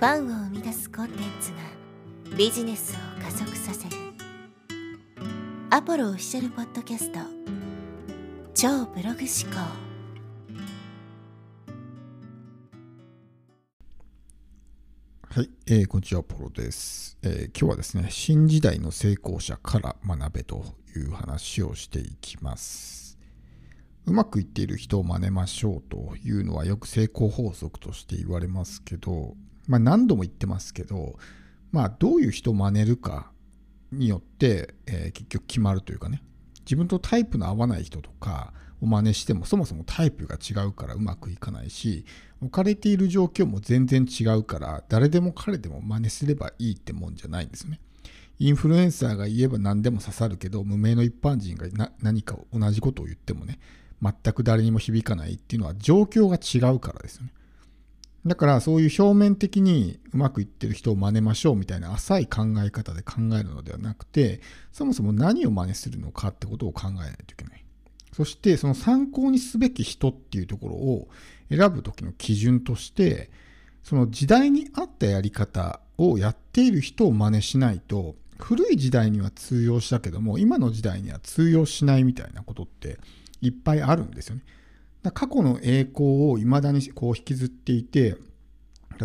ファンを生み出すコンテンツがビジネスを加速させる。アポロオフィシャルポッドキャスト。超ブログ思考。はい、えー、こんにちは、ポロです、えー、今日はですね、新時代の成功者から学べという話をしていきます。うまくいっている人を真似ましょうというのはよく成功法則として言われますけど、まあ、何度も言ってますけど、まあ、どういう人を真似るかによって、えー、結局決まるというかね自分とタイプの合わない人とかを真似してもそもそもタイプが違うからうまくいかないし置かれている状況も全然違うから誰でも彼でも真似すればいいってもんじゃないんですね。インフルエンサーが言えば何でも刺さるけど無名の一般人が何か同じことを言ってもね全く誰にも響かないっていうのは状況が違うからですよね。だからそういう表面的にうまくいってる人を真似ましょうみたいな浅い考え方で考えるのではなくて、そもそも何を真似するのかってことを考えないといけない。そしてその参考にすべき人っていうところを選ぶ時の基準として、その時代に合ったやり方をやっている人を真似しないと、古い時代には通用したけども、今の時代には通用しないみたいなことっていっぱいあるんですよね。過去の栄光を未だにこう引きずっていて、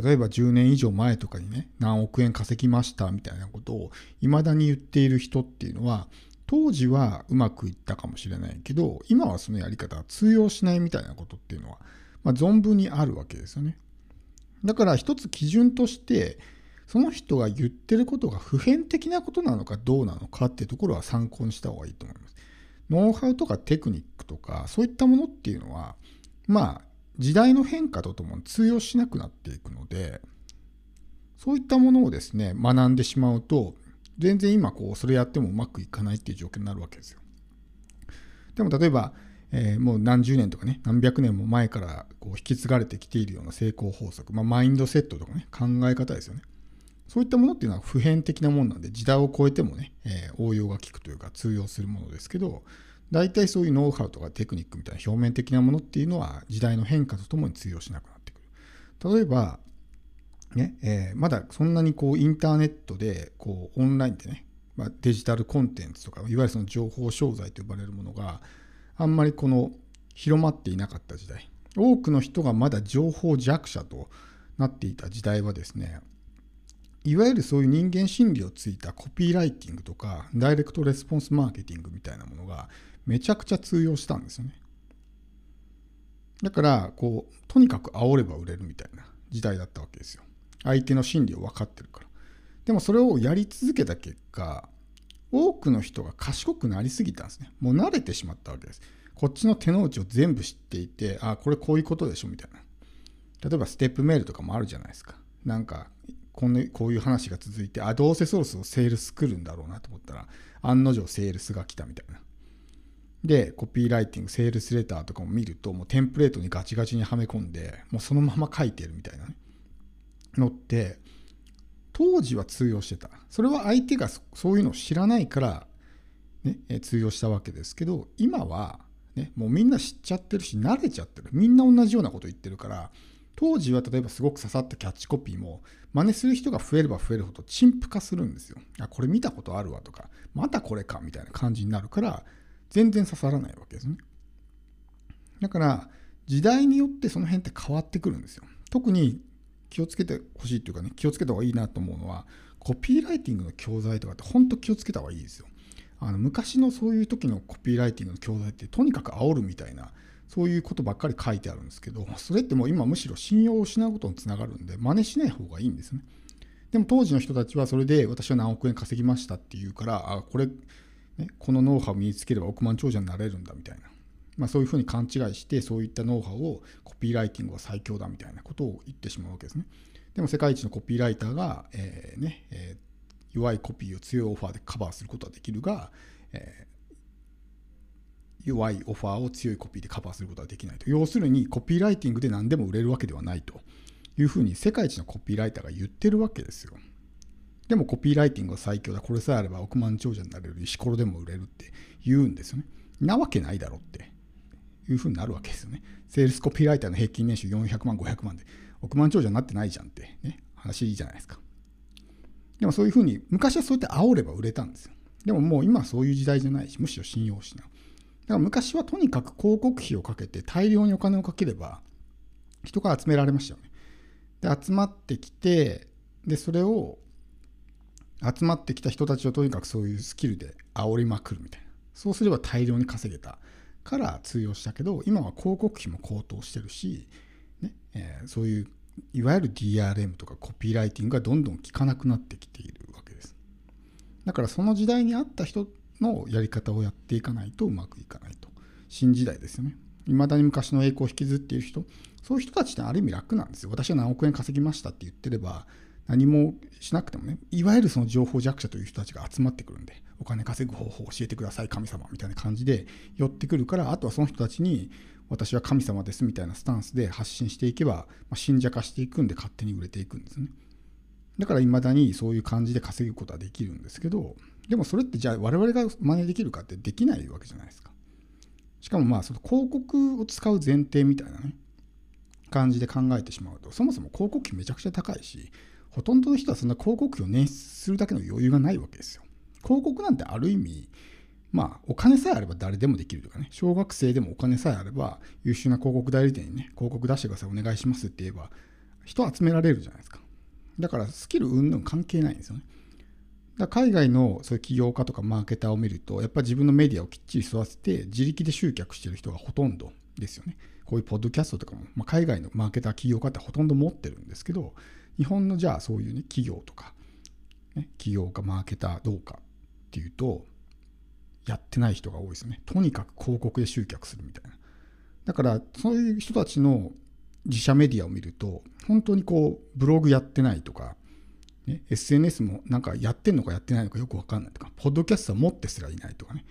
例えば10年以上前とかにね、何億円稼ぎましたみたいなことを未だに言っている人っていうのは、当時はうまくいったかもしれないけど、今はそのやり方は通用しないみたいなことっていうのは、まあ、存分にあるわけですよね。だから一つ基準として、その人が言ってることが普遍的なことなのかどうなのかっていうところは参考にした方がいいと思います。ノウハウとかテクニックとか、そういったものっていうのは、まあ、時代の変化とともに通用しなくなっていくので、そういったものをですね、学んでしまうと、全然今こう、それやってもうまくいかないっていう状況になるわけですよ。でも例えば、えー、もう何十年とかね、何百年も前からこう引き継がれてきているような成功法則、まあ、マインドセットとかね、考え方ですよね。そういったものっていうのは普遍的なものなんで、時代を超えてもね、えー、応用が効くというか通用するものですけど、大体そういうノウハウとかテクニックみたいな表面的なものっていうのは時代の変化とともに通用しなくなってくる。例えば、ねえー、まだそんなにこうインターネットでこうオンラインでね、まあ、デジタルコンテンツとかいわゆるその情報商材と呼ばれるものがあんまりこの広まっていなかった時代多くの人がまだ情報弱者となっていた時代はですねいわゆるそういう人間心理をついたコピーライティングとかダイレクトレスポンスマーケティングみたいなものがめちゃくちゃ通用したんですよね。だから、こう、とにかく煽れば売れるみたいな時代だったわけですよ。相手の心理を分かってるから。でもそれをやり続けた結果、多くの人が賢くなりすぎたんですね。もう慣れてしまったわけです。こっちの手の内を全部知っていて、あ、これこういうことでしょみたいな。例えばステップメールとかもあるじゃないですか。なんかこのこういう話が続いて、あ、どうせそろそろセールス来るんだろうなと思ったら、案の定セールスが来たみたいな。で、コピーライティング、セールスレターとかも見ると、もうテンプレートにガチガチにはめ込んで、もうそのまま書いてるみたいなね、のって、当時は通用してた。それは相手がそういうのを知らないから、ね、通用したわけですけど、今は、ね、もうみんな知っちゃってるし、慣れちゃってる。みんな同じようなこと言ってるから、当時は例えばすごく刺さったキャッチコピーも、真似する人が増えれば増えるほど陳腐化するんですよ。あ、これ見たことあるわとか、またこれかみたいな感じになるから、全然刺さらないわけですね。だから時代によってその辺って変わってくるんですよ。特に気をつけてほしいというかね、気をつけた方がいいなと思うのは、コピーライティングの教材とかって本当気をつけた方がいいですよ。あの昔のそういう時のコピーライティングの教材ってとにかく煽るみたいな、そういうことばっかり書いてあるんですけど、それってもう今むしろ信用を失うことにつながるんで、真似しない方がいいんですね。でも当時の人たちはそれで私は何億円稼ぎましたって言うから、あ、これね、このノウハウを身につければ億万長者になれるんだみたいな、まあ、そういうふうに勘違いしてそういったノウハウをコピーライティングは最強だみたいなことを言ってしまうわけですね。でも世界一のコピーライターが、えー、ねえー、弱いコピーを強いオファーでカバーすることはできるが、え、弱いオファーを強いコピーでカバーすることはできないと。要するにコピーライティングで何でも売れるわけではないというふうに世界一のコピーライターが言ってるわけですよ。でもコピーライティングは最強だ。これさえあれば億万長者になれる。石ころでも売れるって言うんですよね。なわけないだろっていうふうになるわけですよね。セールスコピーライターの平均年収400万、500万で億万長者になってないじゃんってね。話じゃないですか。でもそういうふうに、昔はそうやって煽れば売れたんですよ。でももう今はそういう時代じゃないし、むしろ信用しない。から昔はとにかく広告費をかけて大量にお金をかければ人が集められましたよね。で、集まってきて、で、それを集まってきた人たちをとにかくそういうスキルで煽りまくるみたいな。そうすれば大量に稼げたから通用したけど、今は広告費も高騰してるし、ねえー、そういういわゆる DRM とかコピーライティングがどんどん効かなくなってきているわけです。だからその時代に合った人のやり方をやっていかないとうまくいかないと。新時代ですよね。未だに昔の栄光を引きずっている人、そういう人たちってある意味楽なんですよ。私は何億円稼ぎましたって言ってれば、何もしなくてもね、いわゆるその情報弱者という人たちが集まってくるんで、お金稼ぐ方法を教えてください、神様みたいな感じで寄ってくるから、あとはその人たちに、私は神様ですみたいなスタンスで発信していけば、まあ、信者化していくんで勝手に売れていくんですね。だから未だにそういう感じで稼ぐことはできるんですけど、でもそれってじゃあ我々が真似できるかってできないわけじゃないですか。しかもまあその広告を使う前提みたいなね、感じで考えてしまうと、そもそも広告費めちゃくちゃ高いし、ほとんどの人はそんな広告費を捻出するだけの余裕がないわけですよ。広告なんてある意味、まあ、お金さえあれば誰でもできるとかね、小学生でもお金さえあれば、優秀な広告代理店にね、広告出してください、お願いしますって言えば、人集められるじゃないですか。だから、スキル云々関係ないんですよね。だ海外のそういう起業家とかマーケターを見ると、やっぱり自分のメディアをきっちり育てて、自力で集客してる人がほとんどですよね。こういうポッドキャストとかも、まあ、海外のマーケター、起業家ってほとんど持ってるんですけど、日本のじゃあそういうね、企業とか、ね、起業家、マーケターどうかっていうと、やってない人が多いですね。とにかく広告で集客するみたいな。だから、そういう人たちの自社メディアを見ると、本当にこう、ブログやってないとか、ね、SNS もなんかやってんのかやってないのかよくわかんないとか、ポッドキャストは持ってすらいないとかね、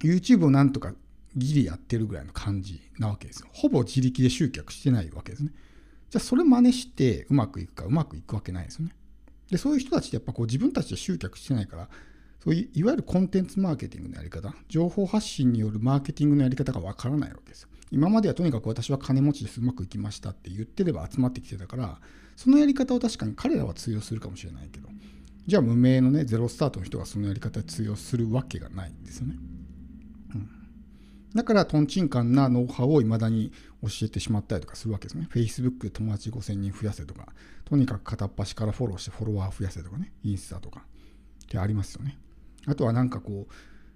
YouTube をなんとかギリやってるぐらいの感じなわけですよ。ほぼ自力で集客してないわけですね。じゃあそれ真似してうまくいくかうまくいくわけないですよね。で、そういう人たちってやっぱこう自分たちで集客してないから、そういういわゆるコンテンツマーケティングのやり方、情報発信によるマーケティングのやり方がわからないわけですよ。今まではとにかく私は金持ちですうまくいきましたって言ってれば集まってきてたから、そのやり方を確かに彼らは通用するかもしれないけど、じゃあ無名のね、ゼロスタートの人がそのやり方通用するわけがないんですよね。うん、だから、とんちんかんなノウハウを未だに教えてしまったりとかするわけですね。Facebook で友達5000人増やせとか、とにかく片っ端からフォローしてフォロワー増やせとかね、インスタとかってありますよね。あとはなんかこう、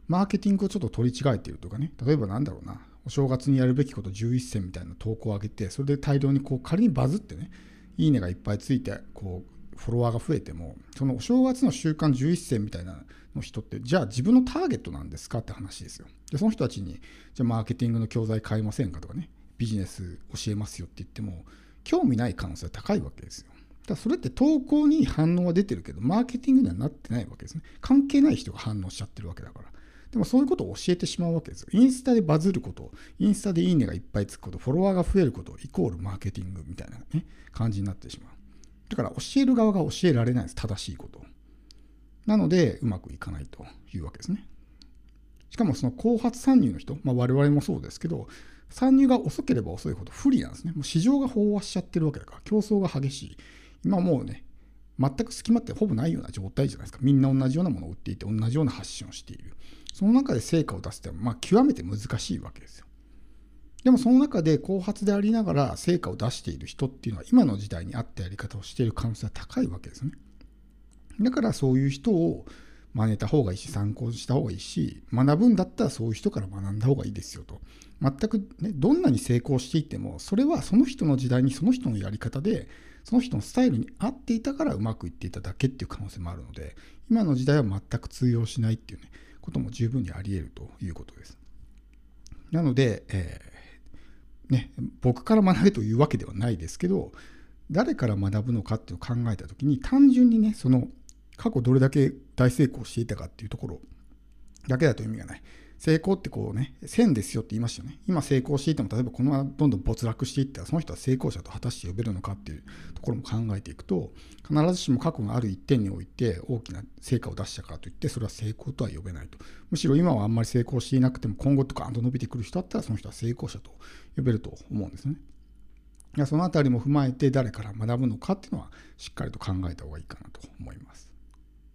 マーケティングをちょっと取り違えているとかね、例えばなんだろうな、お正月にやるべきこと11選みたいな投稿を上げて、それで大量にこう仮にバズってね、いいねがいっぱいついて、こう、フォロワーが増えても、そのお正月の習慣11選みたいなの人って、じゃあ自分のターゲットなんですかって話ですよ。で、その人たちに、じゃあマーケティングの教材買いませんかとかね、ビジネス教えますよって言っても、興味ない可能性は高いわけですよ。だそれって投稿に反応は出てるけど、マーケティングにはなってないわけですね。関係ない人が反応しちゃってるわけだから。でもそういうことを教えてしまうわけですよ。インスタでバズること、インスタでいいねがいっぱいつくこと、フォロワーが増えること、イコールマーケティングみたいなね、感じになってしまう。だから教える側が教えられないです。正しいことなので、うまくいかないというわけですね。しかもその後発参入の人、まあ、我々もそうですけど、参入が遅ければ遅いほど不利なんですね。もう市場が飽和しちゃってるわけだから、競争が激しい。今もうね、全く隙間ってほぼないような状態じゃないですか。みんな同じようなものを売っていて、同じような発信をしている。その中で成果を出すってまあ極めて難しいわけですよ。でもその中で後発でありながら成果を出している人っていうのは今の時代に合ったやり方をしている可能性は高いわけですね。だからそういう人を真似た方がいいし参考にした方がいいし学ぶんだったらそういう人から学んだ方がいいですよと全くねどんなに成功していてもそれはその人の時代にその人のやり方でその人のスタイルに合っていたからうまくいっていただけっていう可能性もあるので今の時代は全く通用しないっていうねことも十分にあり得るということですなので、えー、ね、僕から学べというわけではないですけど誰から学ぶのかっていうのを考えた時に単純にねその過去どれだけ大成功していたかっていうところだけだと意味がない。成功ってこうね、線ですよって言いましたよね。今成功していても、例えばこのままどんどん没落していったら、その人は成功者と果たして呼べるのかっていうところも考えていくと、必ずしも過去がある一点において大きな成果を出したからといって、それは成功とは呼べないと。むしろ今はあんまり成功していなくても、今後とかあんと伸びてくる人だったら、その人は成功者と呼べると思うんですね。そのあたりも踏まえて誰から学ぶのかっていうのはしっかりと考えた方がいいかなと思います。